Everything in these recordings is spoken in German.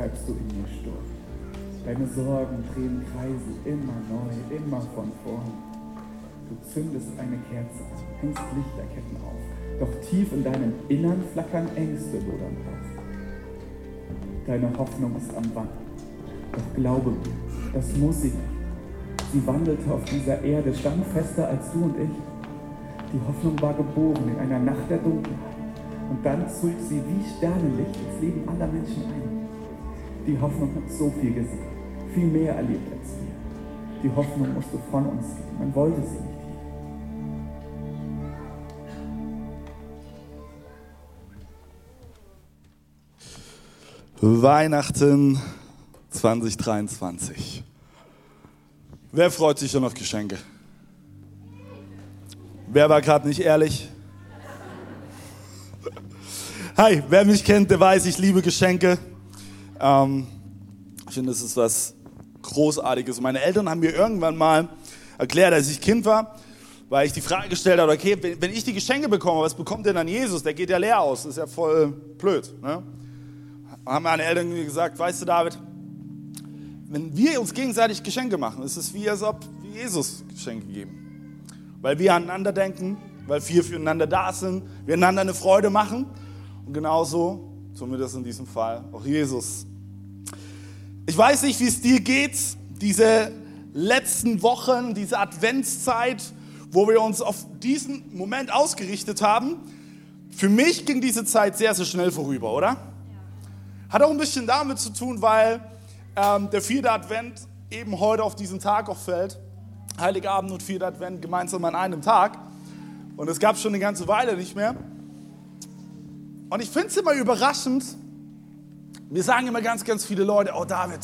treibst du in mir Sturm? Deine Sorgen drehen Kreise immer neu, immer von vorn. Du zündest eine Kerze an, hängst Lichterketten auf, doch tief in deinem Innern flackern Ängste lodern auf. Deine Hoffnung ist am Wanken, doch glaube mir, das muss sie nicht. Sie wandelte auf dieser Erde standfester als du und ich. Die Hoffnung war geboren in einer Nacht der Dunkelheit. Und dann zog sie wie Sternenlicht ins Leben aller Menschen ein. Die Hoffnung hat so viel gesehen, viel mehr erlebt als wir. Die Hoffnung musste von uns gehen. Man wollte sie nicht. Weihnachten 2023. Wer freut sich schon auf Geschenke? Wer war gerade nicht ehrlich? Hi, wer mich kennt, der weiß, ich liebe Geschenke. Ähm, ich finde, das ist was Großartiges. Meine Eltern haben mir irgendwann mal erklärt, als ich Kind war, weil ich die Frage gestellt habe, okay, wenn ich die Geschenke bekomme, was bekommt denn dann Jesus? Der geht ja leer aus, das ist ja voll blöd. Ne? haben meine Eltern gesagt, weißt du David, wenn wir uns gegenseitig Geschenke machen, ist es wie als ob wir Jesus Geschenke geben. Weil wir aneinander denken, weil wir füreinander da sind, wir einander eine Freude machen. Und genauso tun wir das in diesem Fall auch Jesus. Ich weiß nicht, wie es dir geht, diese letzten Wochen, diese Adventszeit, wo wir uns auf diesen Moment ausgerichtet haben. Für mich ging diese Zeit sehr, sehr schnell vorüber, oder? Hat auch ein bisschen damit zu tun, weil ähm, der vierte Advent eben heute auf diesen Tag auch fällt. Heiligabend und vierter Advent gemeinsam an einem Tag. Und es gab schon eine ganze Weile nicht mehr. Und ich finde es immer überraschend. Mir sagen immer ganz, ganz viele Leute, oh David,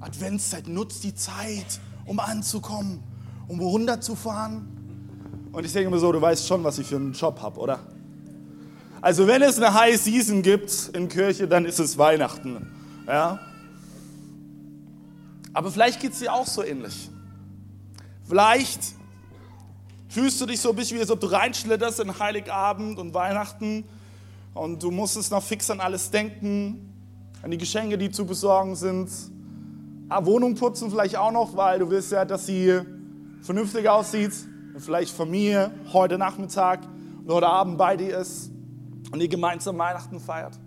Adventszeit, nutzt die Zeit, um anzukommen, um runterzufahren. Und ich denke mir so, du weißt schon, was ich für einen Job habe, oder? Also wenn es eine High Season gibt in Kirche, dann ist es Weihnachten. Ja? Aber vielleicht geht es dir auch so ähnlich. Vielleicht fühlst du dich so ein bisschen wie, als ob du reinschlitterst in Heiligabend und Weihnachten und du musstest noch fix an alles denken, an die Geschenke, die zu besorgen sind. Ah, Wohnung putzen vielleicht auch noch, weil du willst ja, dass sie vernünftig aussieht. Und vielleicht Familie heute Nachmittag und heute Abend bei dir ist und ihr gemeinsam Weihnachten feiert.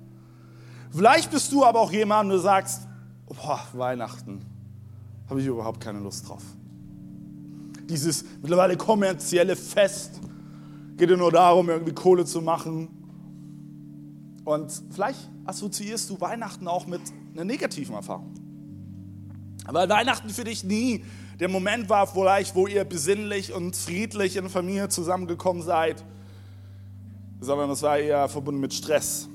Vielleicht bist du aber auch jemand, du sagst, boah, Weihnachten, habe ich überhaupt keine Lust drauf. Dieses mittlerweile kommerzielle Fest geht ja nur darum, irgendwie Kohle zu machen. Und vielleicht assoziierst du Weihnachten auch mit einer negativen Erfahrung. Weil Weihnachten für dich nie der Moment war, vielleicht, wo ihr besinnlich und friedlich in Familie zusammengekommen seid, sondern es war eher verbunden mit Stress.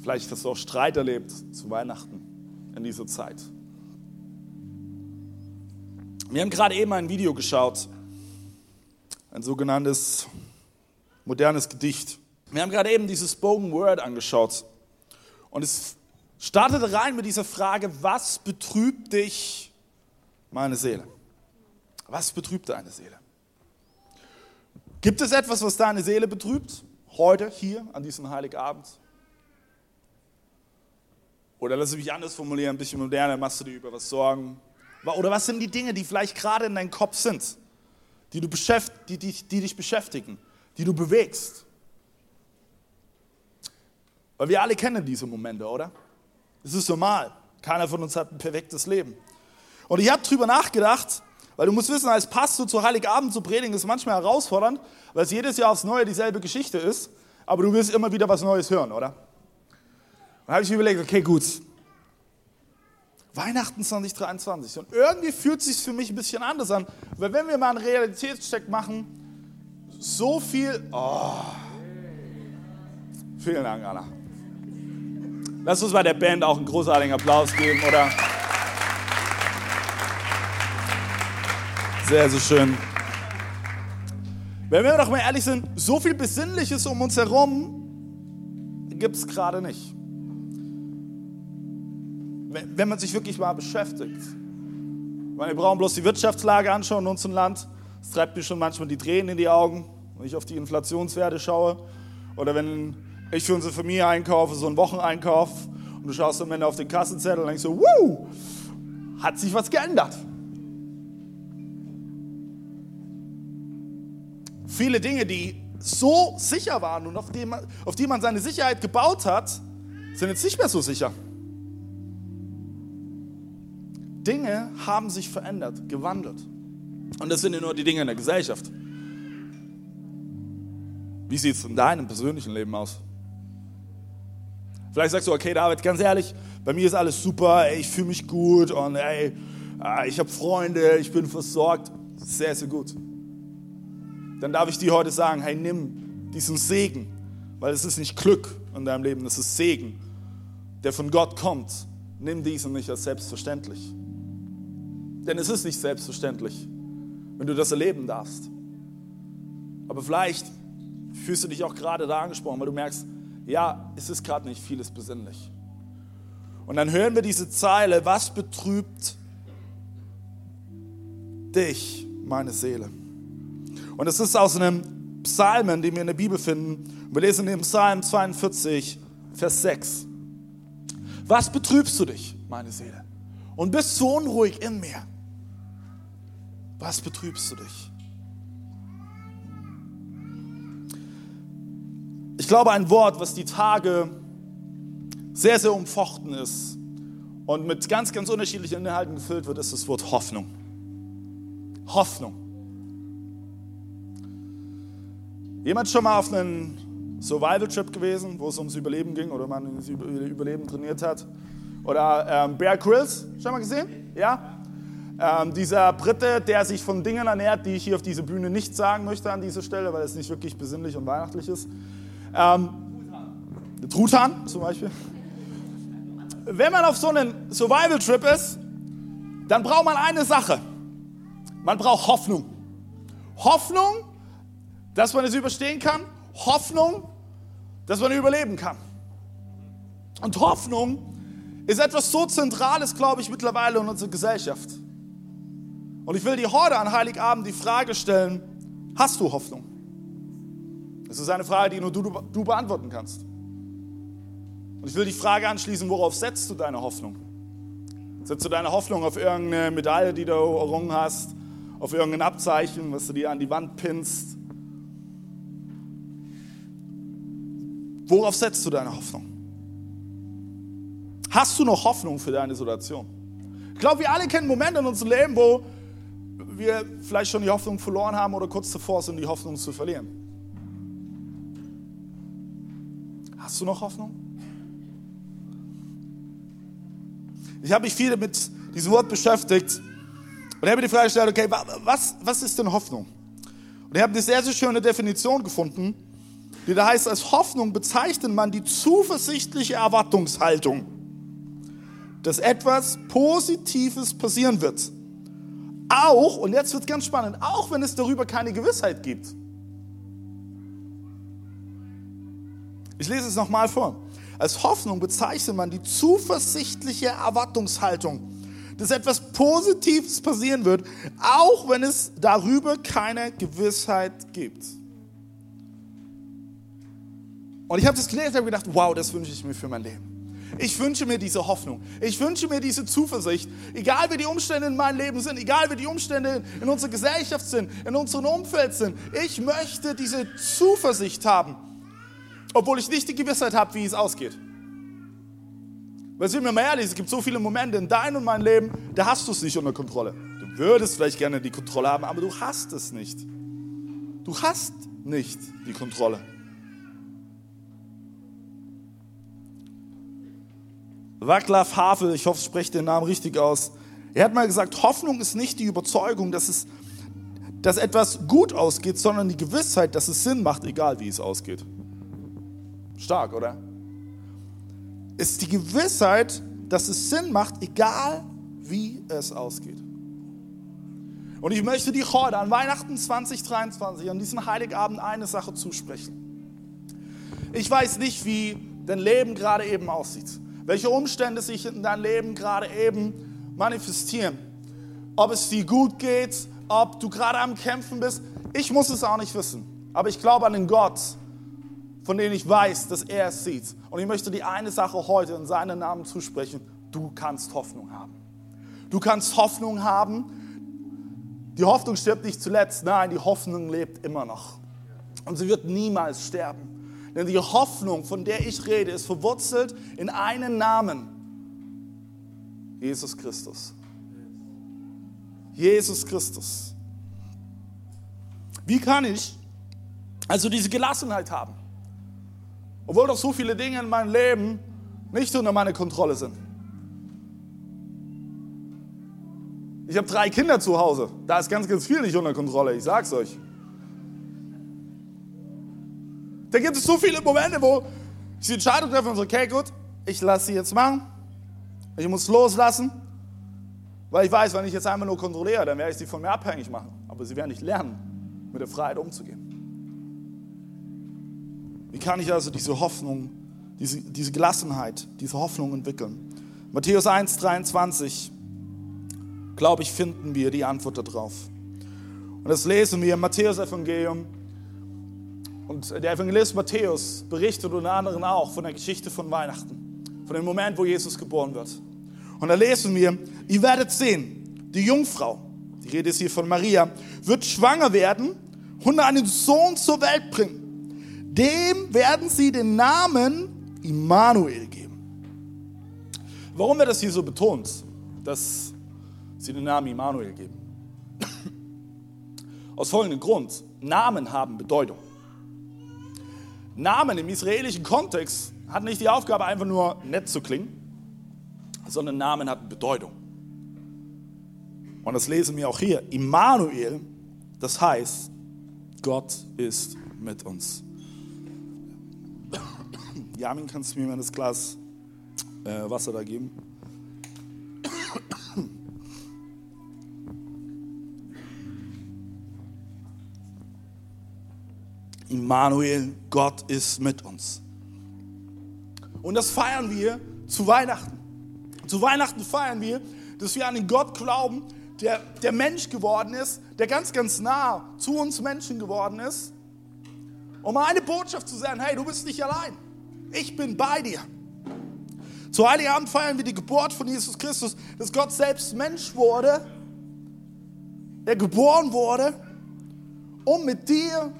Vielleicht hast du auch Streit erlebt zu Weihnachten in dieser Zeit. Wir haben gerade eben ein Video geschaut, ein sogenanntes modernes Gedicht. Wir haben gerade eben dieses Spoken Word angeschaut und es startete rein mit dieser Frage, was betrübt dich, meine Seele? Was betrübt deine Seele? Gibt es etwas, was deine Seele betrübt? Heute, hier, an diesem Heiligabend? Oder lass mich anders formulieren, ein bisschen moderner, machst du dir über was Sorgen? Oder was sind die Dinge, die vielleicht gerade in deinem Kopf sind, die, du beschäft, die, die, die dich beschäftigen, die du bewegst? Weil wir alle kennen diese Momente, oder? Es ist normal. Keiner von uns hat ein perfektes Leben. Und ich habe drüber nachgedacht, weil du musst wissen, als Pastor zu Heiligabend zu predigen ist manchmal herausfordernd, weil es jedes Jahr aufs Neue dieselbe Geschichte ist, aber du willst immer wieder was Neues hören, oder? Dann habe ich mir überlegt, okay, gut. Weihnachten 2023. Und irgendwie fühlt es sich für mich ein bisschen anders an, weil wenn wir mal einen Realitätscheck machen, so viel. Oh, vielen Dank, Anna. Lass uns bei der Band auch einen großartigen Applaus geben, oder? Sehr, sehr schön. Wenn wir doch mal ehrlich sind, so viel Besinnliches um uns herum gibt es gerade nicht. Wenn man sich wirklich mal beschäftigt. wir brauchen bloß die Wirtschaftslage anschauen in unserem Land. Es treibt mir schon manchmal die Tränen in die Augen, wenn ich auf die Inflationswerte schaue. Oder wenn ich für unsere Familie einkaufe, so einen Wocheneinkauf, und du schaust am Ende auf den Kassenzettel und denkst so, wuh, hat sich was geändert. Viele Dinge, die so sicher waren und auf die, man, auf die man seine Sicherheit gebaut hat, sind jetzt nicht mehr so sicher. Dinge haben sich verändert, gewandelt. Und das sind ja nur die Dinge in der Gesellschaft. Wie sieht es in deinem persönlichen Leben aus? Vielleicht sagst du, okay, David, ganz ehrlich, bei mir ist alles super, ey, ich fühle mich gut und ey, ah, ich habe Freunde, ich bin versorgt. Sehr, sehr gut. Dann darf ich dir heute sagen, hey, nimm diesen Segen, weil es ist nicht Glück in deinem Leben, es ist Segen, der von Gott kommt. Nimm diesen nicht als selbstverständlich. Denn es ist nicht selbstverständlich, wenn du das erleben darfst. Aber vielleicht fühlst du dich auch gerade da angesprochen, weil du merkst, ja, es ist gerade nicht vieles besinnlich. Und dann hören wir diese Zeile, was betrübt dich, meine Seele? Und es ist aus einem Psalmen, den wir in der Bibel finden. Wir lesen in Psalm 42, Vers 6. Was betrübst du dich, meine Seele? Und bist so unruhig in mir? Was betrübst du dich? Ich glaube, ein Wort, was die Tage sehr, sehr umfochten ist und mit ganz, ganz unterschiedlichen Inhalten gefüllt wird, ist das Wort Hoffnung. Hoffnung. Jemand schon mal auf einen Survival-Trip gewesen, wo es ums Überleben ging oder man das Überleben trainiert hat? Oder ähm, Bear Grylls, schon mal gesehen? Ja? Ähm, dieser Brite, der sich von Dingen ernährt, die ich hier auf dieser Bühne nicht sagen möchte an dieser Stelle, weil es nicht wirklich besinnlich und weihnachtlich ist. Ähm, Truthahn zum Beispiel. Wenn man auf so einem Survival-Trip ist, dann braucht man eine Sache. Man braucht Hoffnung. Hoffnung, dass man es überstehen kann. Hoffnung, dass man überleben kann. Und Hoffnung ist etwas so Zentrales, glaube ich, mittlerweile in unserer Gesellschaft. Und ich will dir heute an Heiligabend die Frage stellen, hast du Hoffnung? Das ist eine Frage, die nur du, du beantworten kannst. Und ich will die Frage anschließen, worauf setzt du deine Hoffnung? Setzt du deine Hoffnung auf irgendeine Medaille, die du errungen hast, auf irgendein Abzeichen, was du dir an die Wand pinnst? Worauf setzt du deine Hoffnung? Hast du noch Hoffnung für deine Situation? Ich glaube, wir alle kennen Momente in unserem Leben, wo wir vielleicht schon die Hoffnung verloren haben oder kurz davor sind, die Hoffnung zu verlieren. Hast du noch Hoffnung? Ich habe mich viel mit diesem Wort beschäftigt und habe mir die Frage gestellt, okay, was, was ist denn Hoffnung? Und ich habe eine sehr, sehr schöne Definition gefunden, die da heißt, als Hoffnung bezeichnet man die zuversichtliche Erwartungshaltung, dass etwas Positives passieren wird. Auch, und jetzt wird es ganz spannend, auch wenn es darüber keine Gewissheit gibt. Ich lese es nochmal vor. Als Hoffnung bezeichnet man die zuversichtliche Erwartungshaltung, dass etwas Positives passieren wird, auch wenn es darüber keine Gewissheit gibt. Und ich habe das gelesen und habe gedacht, wow, das wünsche ich mir für mein Leben. Ich wünsche mir diese Hoffnung. Ich wünsche mir diese Zuversicht. Egal wie die Umstände in meinem Leben sind, egal wie die Umstände in unserer Gesellschaft sind, in unserem Umfeld sind. Ich möchte diese Zuversicht haben obwohl ich nicht die Gewissheit habe, wie es ausgeht. Weil sind wir mal ehrlich, es gibt so viele Momente in deinem und meinem Leben, da hast du es nicht unter Kontrolle. Du würdest vielleicht gerne die Kontrolle haben, aber du hast es nicht. Du hast nicht die Kontrolle. Václav Havel, ich hoffe, ich spreche den Namen richtig aus. Er hat mal gesagt, Hoffnung ist nicht die Überzeugung, dass, es, dass etwas gut ausgeht, sondern die Gewissheit, dass es Sinn macht, egal wie es ausgeht. Stark, oder? ist die Gewissheit, dass es Sinn macht, egal wie es ausgeht. Und ich möchte dir heute an Weihnachten 2023, an diesem Heiligabend, eine Sache zusprechen. Ich weiß nicht, wie dein Leben gerade eben aussieht, welche Umstände sich in deinem Leben gerade eben manifestieren, ob es dir gut geht, ob du gerade am Kämpfen bist. Ich muss es auch nicht wissen, aber ich glaube an den Gott, von dem ich weiß, dass er es sieht. Und ich möchte dir eine Sache heute in seinem Namen zusprechen. Du kannst Hoffnung haben. Du kannst Hoffnung haben, die Hoffnung stirbt nicht zuletzt, nein, die Hoffnung lebt immer noch. Und sie wird niemals sterben. Denn die Hoffnung, von der ich rede, ist verwurzelt in einen Namen. Jesus Christus. Jesus Christus. Wie kann ich also diese Gelassenheit haben? Obwohl doch so viele Dinge in meinem Leben nicht unter meiner Kontrolle sind. Ich habe drei Kinder zu Hause. Da ist ganz, ganz viel nicht unter Kontrolle, ich sag's euch. Da gibt es so viele Momente, wo ich die Entscheidung treffe und so, okay, gut, ich lasse sie jetzt machen. Ich muss loslassen, weil ich weiß, wenn ich jetzt einmal nur kontrolliere, dann werde ich sie von mir abhängig machen. Aber sie werden nicht lernen, mit der Freiheit umzugehen. Wie kann ich also diese Hoffnung, diese, diese Gelassenheit, diese Hoffnung entwickeln? Matthäus 1, 23 glaube ich, finden wir die Antwort darauf. Und das lesen wir im Matthäus-Evangelium. Und der Evangelist Matthäus berichtet unter anderem auch von der Geschichte von Weihnachten, von dem Moment, wo Jesus geboren wird. Und da lesen wir, ihr werdet sehen, die Jungfrau, die Rede ist hier von Maria, wird schwanger werden und einen Sohn zur Welt bringen. Dem werden sie den Namen Immanuel geben. Warum wird das hier so betont, dass sie den Namen Immanuel geben. Aus folgendem Grund. Namen haben Bedeutung. Namen im israelischen Kontext hat nicht die Aufgabe, einfach nur nett zu klingen, sondern Namen hat Bedeutung. Und das lesen wir auch hier. Immanuel, das heißt, Gott ist mit uns. Jamin, kannst du mir mal das Glas äh, Wasser da geben? Immanuel, Gott ist mit uns. Und das feiern wir zu Weihnachten. Zu Weihnachten feiern wir, dass wir an den Gott glauben, der, der Mensch geworden ist, der ganz, ganz nah zu uns Menschen geworden ist, um eine Botschaft zu sagen, hey, du bist nicht allein. Ich bin bei dir. Zu Heiligabend feiern wir die Geburt von Jesus Christus, dass Gott selbst Mensch wurde, er geboren wurde, um mit dir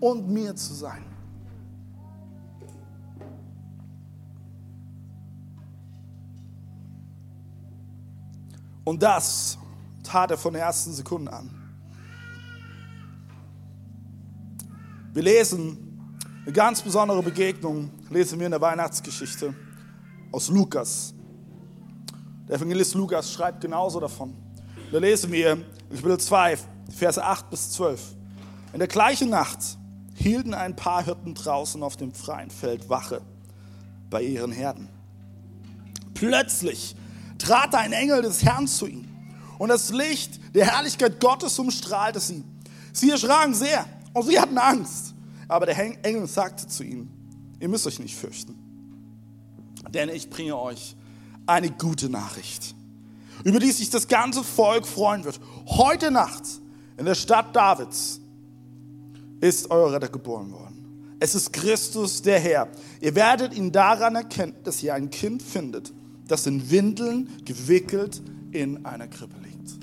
und mir zu sein. Und das tat er von der ersten Sekunde an. Wir lesen eine ganz besondere Begegnung, lesen wir in der Weihnachtsgeschichte aus Lukas. Der Evangelist Lukas schreibt genauso davon. Da lesen wir Kapitel 2, Verse 8 bis 12. In der gleichen Nacht hielten ein paar Hirten draußen auf dem freien Feld Wache bei ihren Herden. Plötzlich trat ein Engel des Herrn zu ihnen und das Licht der Herrlichkeit Gottes umstrahlte sie. Sie erschraken sehr und sie hatten Angst. Aber der Engel sagte zu ihnen, ihr müsst euch nicht fürchten, denn ich bringe euch eine gute Nachricht, über die sich das ganze Volk freuen wird. Heute Nacht in der Stadt Davids ist euer Retter geboren worden. Es ist Christus der Herr. Ihr werdet ihn daran erkennen, dass ihr ein Kind findet, das in Windeln gewickelt in einer Krippe liegt.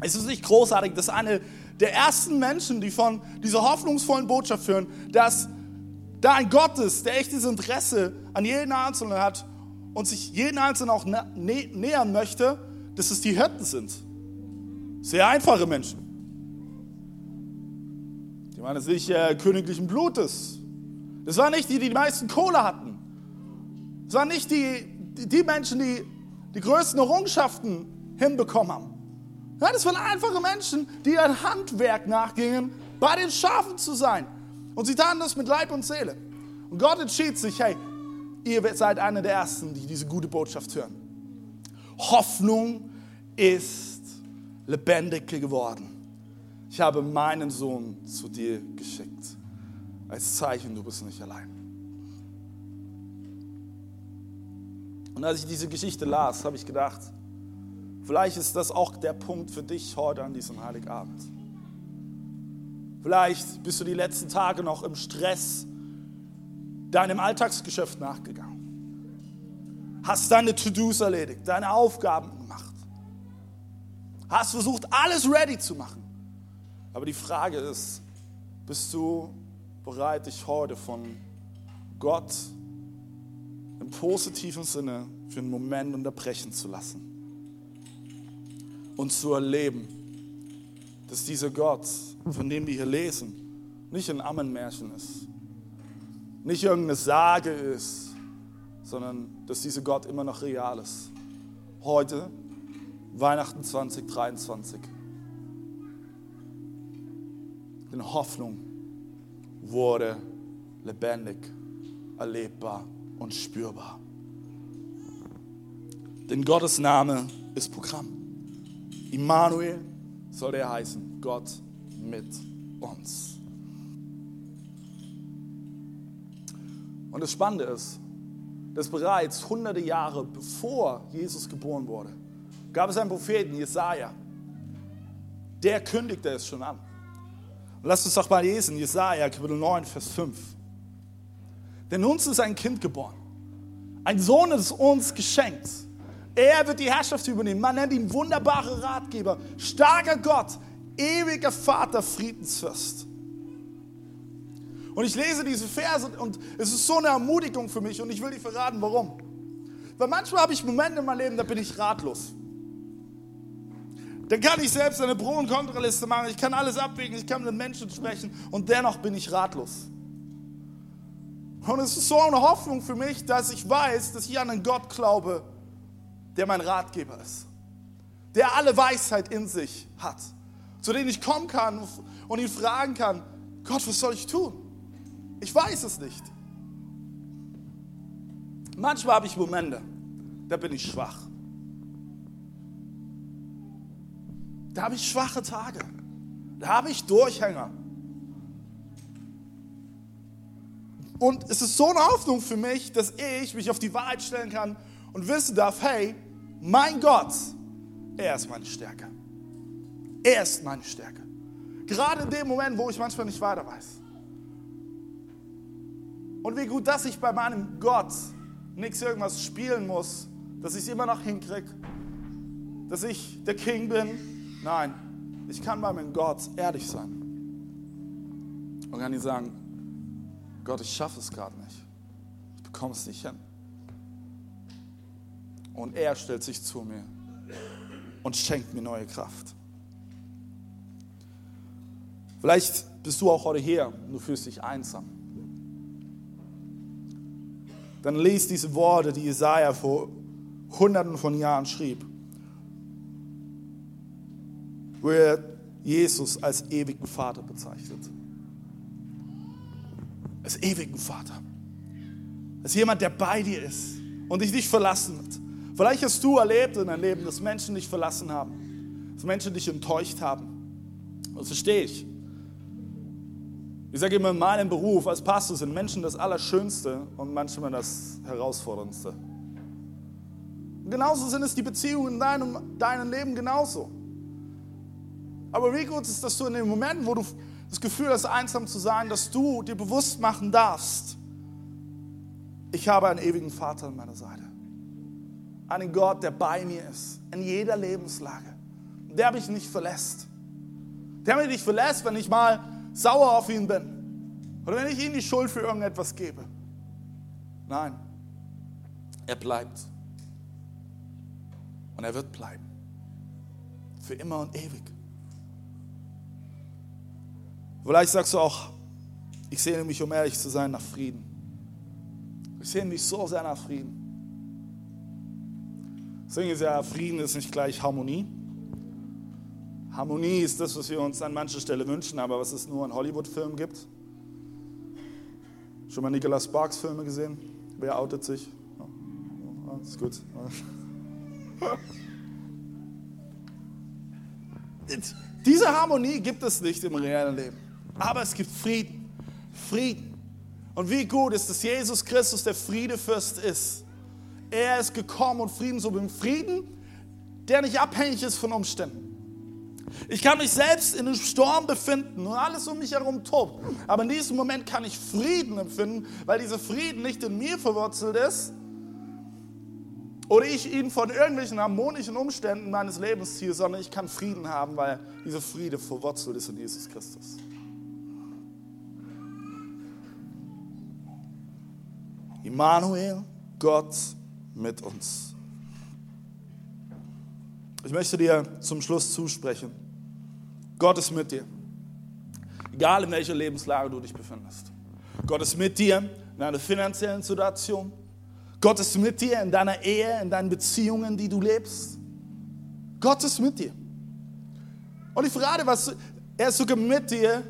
Es ist nicht großartig, dass eine der ersten Menschen, die von dieser hoffnungsvollen Botschaft führen, dass da ein Gott ist, der echtes Interesse an jeden Einzelnen hat und sich jeden Einzelnen auch nä nähern möchte, dass es die Hirten sind. Sehr einfache Menschen. Die waren nicht äh, königlichen Blutes. Das waren nicht die, die die meisten Kohle hatten. Das waren nicht die, die, die Menschen, die die größten Errungenschaften hinbekommen haben. Ja, das waren einfache Menschen, die ein Handwerk nachgingen, bei den Schafen zu sein. Und sie taten das mit Leib und Seele. Und Gott entschied sich, hey, ihr seid einer der Ersten, die diese gute Botschaft hören. Hoffnung ist lebendig geworden. Ich habe meinen Sohn zu dir geschickt. Als Zeichen, du bist nicht allein. Und als ich diese Geschichte las, habe ich gedacht, vielleicht ist das auch der Punkt für dich heute an diesem Heiligabend. Vielleicht bist du die letzten Tage noch im Stress deinem Alltagsgeschäft nachgegangen. Hast deine To-Dos erledigt, deine Aufgaben gemacht. Hast versucht, alles ready zu machen. Aber die Frage ist, bist du bereit, dich heute von Gott im positiven Sinne für einen Moment unterbrechen zu lassen und zu erleben, dass dieser Gott, von dem wir hier lesen, nicht ein Ammenmärchen ist, nicht irgendeine Sage ist, sondern dass dieser Gott immer noch real ist. Heute, Weihnachten 2023. Denn Hoffnung wurde lebendig, erlebbar und spürbar. Denn Gottes Name ist Programm. Immanuel soll er heißen, Gott mit uns. Und das Spannende ist, dass bereits hunderte Jahre bevor Jesus geboren wurde, gab es einen Propheten, Jesaja, der kündigte es schon an. Und lasst uns doch mal lesen, Jesaja, Kapitel 9, Vers 5. Denn uns ist ein Kind geboren. Ein Sohn ist uns geschenkt. Er wird die Herrschaft übernehmen. Man nennt ihn wunderbarer Ratgeber, starker Gott, ewiger Vater, Friedensfürst. Und ich lese diese Verse und es ist so eine Ermutigung für mich und ich will dir verraten, warum. Weil manchmal habe ich Momente in meinem Leben, da bin ich ratlos. Dann kann ich selbst eine Pro- und Kontraliste machen, ich kann alles abwägen, ich kann mit Menschen sprechen und dennoch bin ich ratlos. Und es ist so eine Hoffnung für mich, dass ich weiß, dass ich an einen Gott glaube, der mein Ratgeber ist, der alle Weisheit in sich hat, zu dem ich kommen kann und ihn fragen kann, Gott, was soll ich tun? Ich weiß es nicht. Manchmal habe ich Momente, da bin ich schwach. Da habe ich schwache Tage. Da habe ich Durchhänger. Und es ist so eine Hoffnung für mich, dass ich mich auf die Wahrheit stellen kann und wissen darf, hey, mein Gott, er ist meine Stärke. Er ist meine Stärke. Gerade in dem Moment, wo ich manchmal nicht weiter weiß. Und wie gut, dass ich bei meinem Gott nichts irgendwas spielen muss, dass ich es immer noch hinkriege, dass ich der King bin. Nein, ich kann bei meinem Gott ehrlich sein. Und kann ihm sagen, Gott, ich schaffe es gerade nicht. Ich bekomme es nicht hin. Und er stellt sich zu mir und schenkt mir neue Kraft. Vielleicht bist du auch heute hier und du fühlst dich einsam dann liest diese Worte, die Jesaja vor hunderten von Jahren schrieb, wo er Jesus als ewigen Vater bezeichnet. Als ewigen Vater. Als jemand, der bei dir ist und dich nicht verlassen wird. Vielleicht hast du erlebt in deinem Leben, dass Menschen dich verlassen haben, dass Menschen dich enttäuscht haben. Das verstehe ich. Ich sage immer, in meinem Beruf als Pastor sind Menschen das Allerschönste und manchmal das Herausforderndste. Und genauso sind es die Beziehungen in deinem, deinem Leben genauso. Aber wie gut ist, dass du in den Momenten, wo du das Gefühl hast, einsam zu sein, dass du dir bewusst machen darfst, ich habe einen ewigen Vater an meiner Seite. Einen Gott, der bei mir ist, in jeder Lebenslage. Der mich nicht verlässt. Der mich nicht verlässt, wenn ich mal sauer auf ihn bin oder wenn ich ihm die Schuld für irgendetwas gebe. Nein, er bleibt. Und er wird bleiben. Für immer und ewig. Vielleicht sagst du auch, ich sehne mich, um ehrlich zu sein, nach Frieden. Ich sehne mich so sehr nach Frieden. Deswegen ist ja, Frieden ist nicht gleich Harmonie. Harmonie ist das, was wir uns an mancher Stelle wünschen, aber was es nur in Hollywood-Filmen gibt. Schon mal Nicholas Sparks Filme gesehen? Wer outet sich? Oh, ist gut. Diese Harmonie gibt es nicht im realen Leben. Aber es gibt Frieden. Frieden. Und wie gut ist, dass Jesus Christus der Friedefürst ist. Er ist gekommen und Frieden so bringen. Frieden, der nicht abhängig ist von Umständen. Ich kann mich selbst in einem Sturm befinden und alles um mich herum tobt. Aber in diesem Moment kann ich Frieden empfinden, weil dieser Frieden nicht in mir verwurzelt ist oder ich ihn von irgendwelchen harmonischen Umständen meines Lebens ziehe, sondern ich kann Frieden haben, weil dieser Friede verwurzelt ist in Jesus Christus. Immanuel, Gott mit uns. Ich möchte dir zum Schluss zusprechen. Gott ist mit dir. Egal in welcher Lebenslage du dich befindest. Gott ist mit dir in deiner finanziellen Situation. Gott ist mit dir in deiner Ehe, in deinen Beziehungen, die du lebst. Gott ist mit dir. Und ich frage, was, er ist sogar mit dir,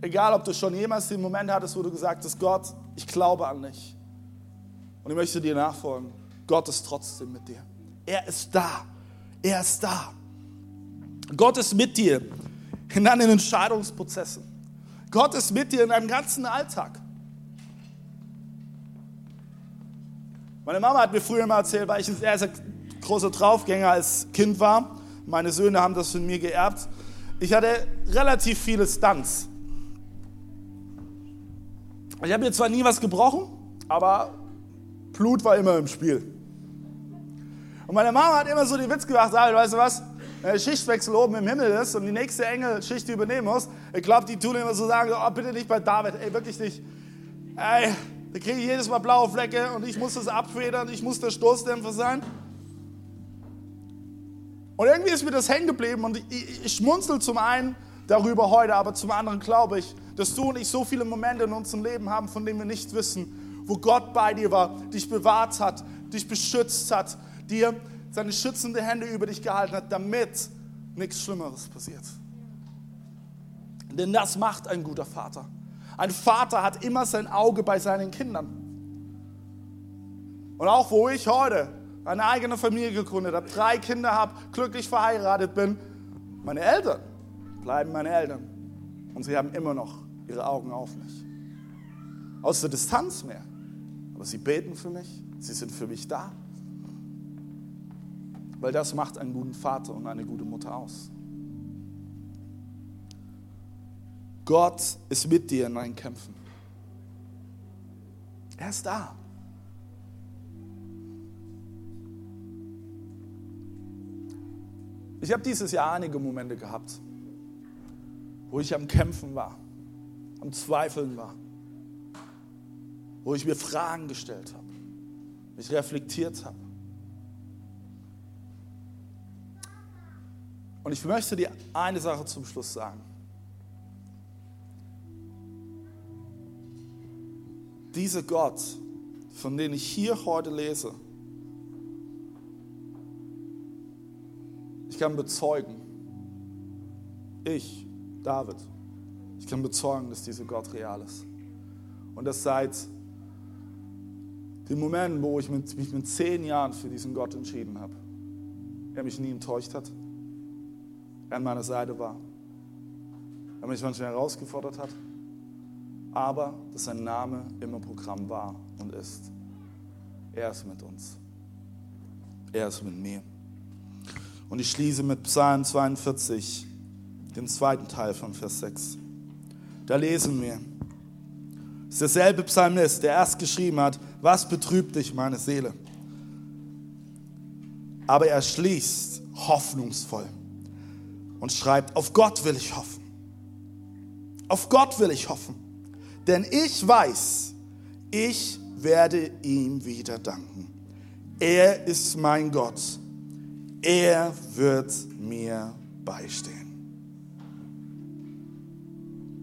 egal ob du schon jemals den Moment hattest, wo du gesagt hast, Gott, ich glaube an dich. Und ich möchte dir nachfolgen. Gott ist trotzdem mit dir. Er ist da. Er ist da. Gott ist mit dir in deinen Entscheidungsprozessen. Gott ist mit dir in deinem ganzen Alltag. Meine Mama hat mir früher mal erzählt, weil ich ein sehr, sehr großer Draufgänger als Kind war. Meine Söhne haben das von mir geerbt. Ich hatte relativ viele Stunts. Ich habe mir zwar nie was gebrochen, aber Blut war immer im Spiel. Und meine Mama hat immer so den Witz gemacht, David, weißt du was? Wenn der Schichtwechsel oben im Himmel ist und die nächste Engelschicht übernehmen muss, ich glaube, die tun immer so sagen, oh, bitte nicht bei David, ey, wirklich nicht. Ey, da kriege ich jedes Mal blaue Flecke und ich muss das abfedern, ich muss der Stoßdämpfer sein. Und irgendwie ist mir das hängen geblieben und ich, ich schmunzel zum einen darüber heute, aber zum anderen glaube ich, dass du und ich so viele Momente in unserem Leben haben, von denen wir nicht wissen, wo Gott bei dir war, dich bewahrt hat, dich beschützt hat, dir seine schützende Hände über dich gehalten hat, damit nichts Schlimmeres passiert. Denn das macht ein guter Vater. Ein Vater hat immer sein Auge bei seinen Kindern. Und auch wo ich heute eine eigene Familie gegründet habe, drei Kinder habe, glücklich verheiratet bin, meine Eltern bleiben meine Eltern. Und sie haben immer noch ihre Augen auf mich. Aus der Distanz mehr. Aber sie beten für mich, sie sind für mich da. Weil das macht einen guten Vater und eine gute Mutter aus. Gott ist mit dir in deinen Kämpfen. Er ist da. Ich habe dieses Jahr einige Momente gehabt, wo ich am Kämpfen war, am Zweifeln war, wo ich mir Fragen gestellt habe, mich reflektiert habe. Und ich möchte dir eine Sache zum Schluss sagen. Dieser Gott, von dem ich hier heute lese, ich kann bezeugen, ich, David, ich kann bezeugen, dass dieser Gott real ist. Und das seit dem Moment, wo ich mich mit zehn Jahren für diesen Gott entschieden habe, er mich nie enttäuscht hat, er an meiner Seite war, er mich manchmal herausgefordert hat, aber dass sein Name immer Programm war und ist. Er ist mit uns. Er ist mit mir. Und ich schließe mit Psalm 42, dem zweiten Teil von Vers 6. Da lesen wir, es ist derselbe Psalmist, der erst geschrieben hat, was betrübt dich, meine Seele? Aber er schließt hoffnungsvoll und schreibt, auf Gott will ich hoffen. Auf Gott will ich hoffen. Denn ich weiß, ich werde ihm wieder danken. Er ist mein Gott. Er wird mir beistehen.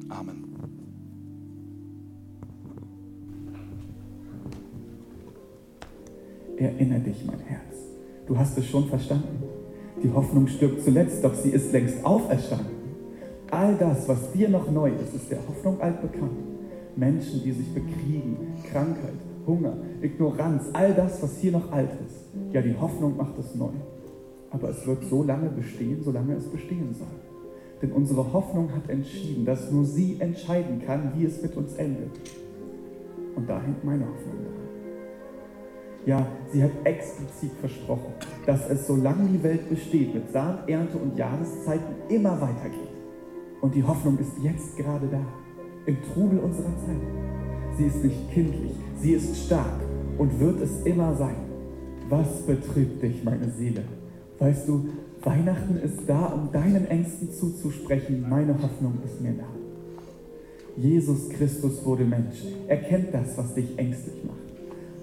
Amen. Erinnere dich, mein Herz. Du hast es schon verstanden. Die Hoffnung stirbt zuletzt, doch sie ist längst auferstanden. All das, was dir noch neu ist, ist der Hoffnung altbekannt. Menschen, die sich bekriegen, Krankheit, Hunger, Ignoranz, all das, was hier noch alt ist. Ja, die Hoffnung macht es neu. Aber es wird so lange bestehen, solange es bestehen soll. Denn unsere Hoffnung hat entschieden, dass nur sie entscheiden kann, wie es mit uns endet. Und da hängt meine Hoffnung dran. Ja, sie hat explizit versprochen, dass es, solange die Welt besteht, mit Saat, Ernte und Jahreszeiten immer weitergeht. Und die Hoffnung ist jetzt gerade da, im Trubel unserer Zeit. Sie ist nicht kindlich, sie ist stark und wird es immer sein. Was betrübt dich, meine Seele? Weißt du, Weihnachten ist da, um deinen Ängsten zuzusprechen. Meine Hoffnung ist mir da. Jesus Christus wurde Mensch. Er kennt das, was dich ängstlich macht.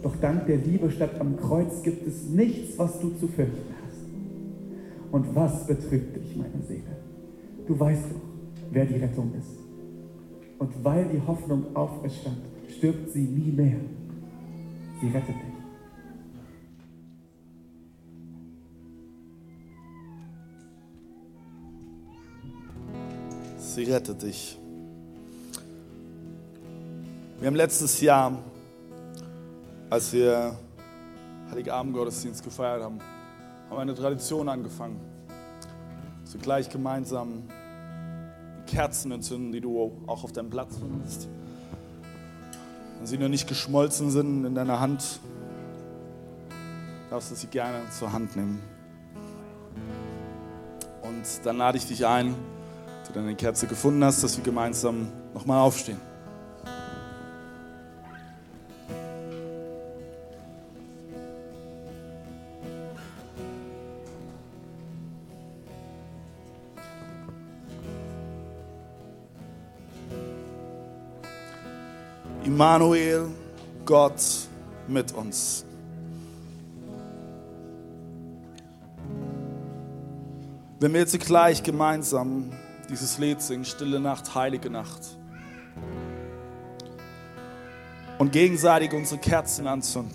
Doch dank der Liebe statt am Kreuz gibt es nichts, was du zu fürchten hast. Und was betrübt dich, meine Seele? Du weißt doch, wer die Rettung ist. Und weil die Hoffnung auferstand, stirbt sie nie mehr. Sie rettet dich. Sie rettet dich. Wir haben letztes Jahr, als wir Heiligabend Gottesdienst gefeiert haben, haben wir eine Tradition angefangen. Dass wir gleich gemeinsam Kerzen entzünden, die du auch auf deinem Platz findest. Wenn sie noch nicht geschmolzen sind in deiner Hand, darfst du sie gerne zur Hand nehmen. Und dann lade ich dich ein, du deine Kerze gefunden hast, dass wir gemeinsam nochmal aufstehen. Immanuel, Gott mit uns. Wenn wir jetzt gleich gemeinsam dieses Lied singen, Stille Nacht, Heilige Nacht, und gegenseitig unsere Kerzen anzünden,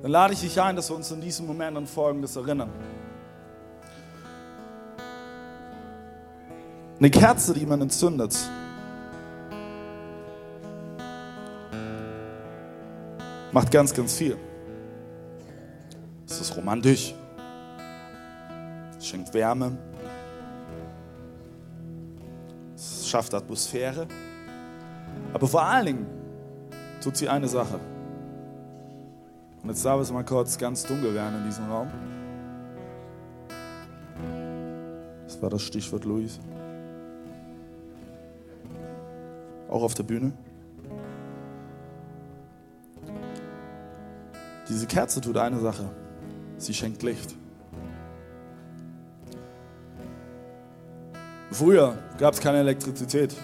dann lade ich dich ein, dass wir uns in diesem Moment an Folgendes erinnern. Eine Kerze, die man entzündet, macht ganz, ganz viel. Es ist romantisch. Es schenkt Wärme. Es schafft Atmosphäre. Aber vor allen Dingen tut sie eine Sache. Und jetzt darf es mal kurz ganz dunkel werden in diesem Raum. Das war das Stichwort Luis. Auch auf der Bühne. Diese Kerze tut eine Sache. Sie schenkt Licht. Früher gab es keine Elektrizität.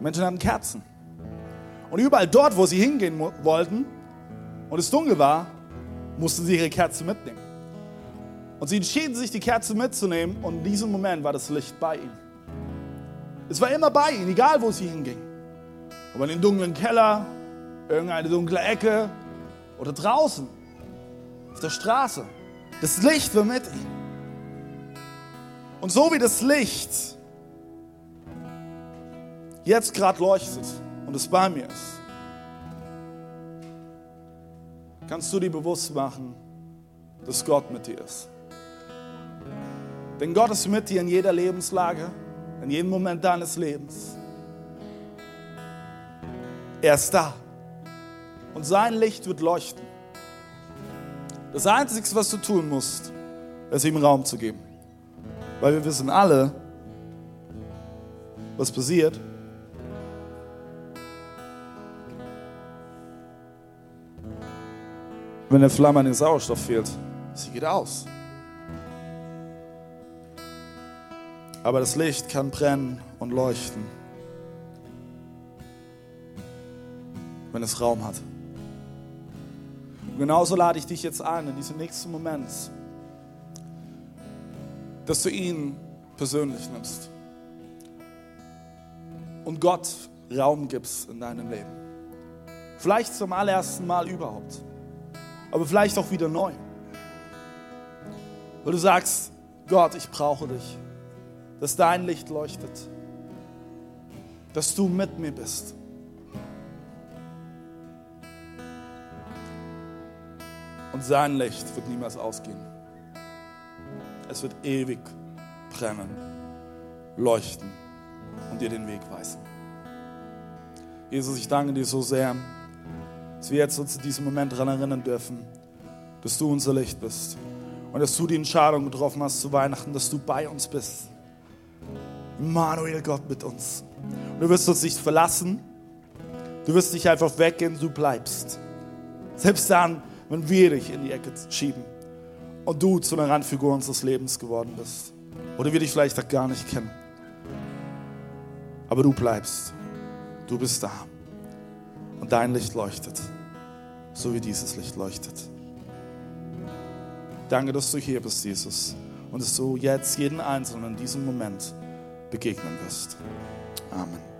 Menschen hatten Kerzen. Und überall dort, wo sie hingehen wollten und es dunkel war, mussten sie ihre Kerze mitnehmen. Und sie entschieden sich, die Kerze mitzunehmen und in diesem Moment war das Licht bei ihnen. Es war immer bei ihnen, egal wo sie hingingen. Ob in den dunklen Keller, irgendeine dunkle Ecke oder draußen auf der Straße. Das Licht war mit. Und so wie das Licht jetzt gerade leuchtet und es bei mir ist, kannst du dir bewusst machen, dass Gott mit dir ist. Denn Gott ist mit dir in jeder Lebenslage, in jedem Moment deines Lebens. Er ist da. Und sein Licht wird leuchten. Das Einzige, was du tun musst, ist ihm Raum zu geben. Weil wir wissen alle, was passiert. Wenn der Flamme an den Sauerstoff fehlt, sie geht aus. Aber das Licht kann brennen und leuchten, wenn es Raum hat. Und genauso lade ich dich jetzt ein in diesem nächsten Moment, dass du ihn persönlich nimmst und Gott Raum gibst in deinem Leben. Vielleicht zum allerersten Mal überhaupt, aber vielleicht auch wieder neu. Weil du sagst, Gott, ich brauche dich, dass dein Licht leuchtet. dass du mit mir bist. Und sein Licht wird niemals ausgehen. Es wird ewig brennen, leuchten und dir den Weg weisen. Jesus, ich danke dir so sehr, dass wir jetzt uns in diesem Moment daran erinnern dürfen, dass du unser Licht bist und dass du die Entscheidung getroffen hast zu Weihnachten, dass du bei uns bist. Immanuel, Gott mit uns. Du wirst uns nicht verlassen, du wirst nicht einfach weggehen, du bleibst. Selbst dann, wenn wir dich in die Ecke schieben und du zu einer Randfigur unseres Lebens geworden bist. Oder wir dich vielleicht auch gar nicht kennen. Aber du bleibst. Du bist da. Und dein Licht leuchtet, so wie dieses Licht leuchtet. Danke, dass du hier bist, Jesus. Und dass du jetzt jeden Einzelnen in diesem Moment begegnen wirst. Amen.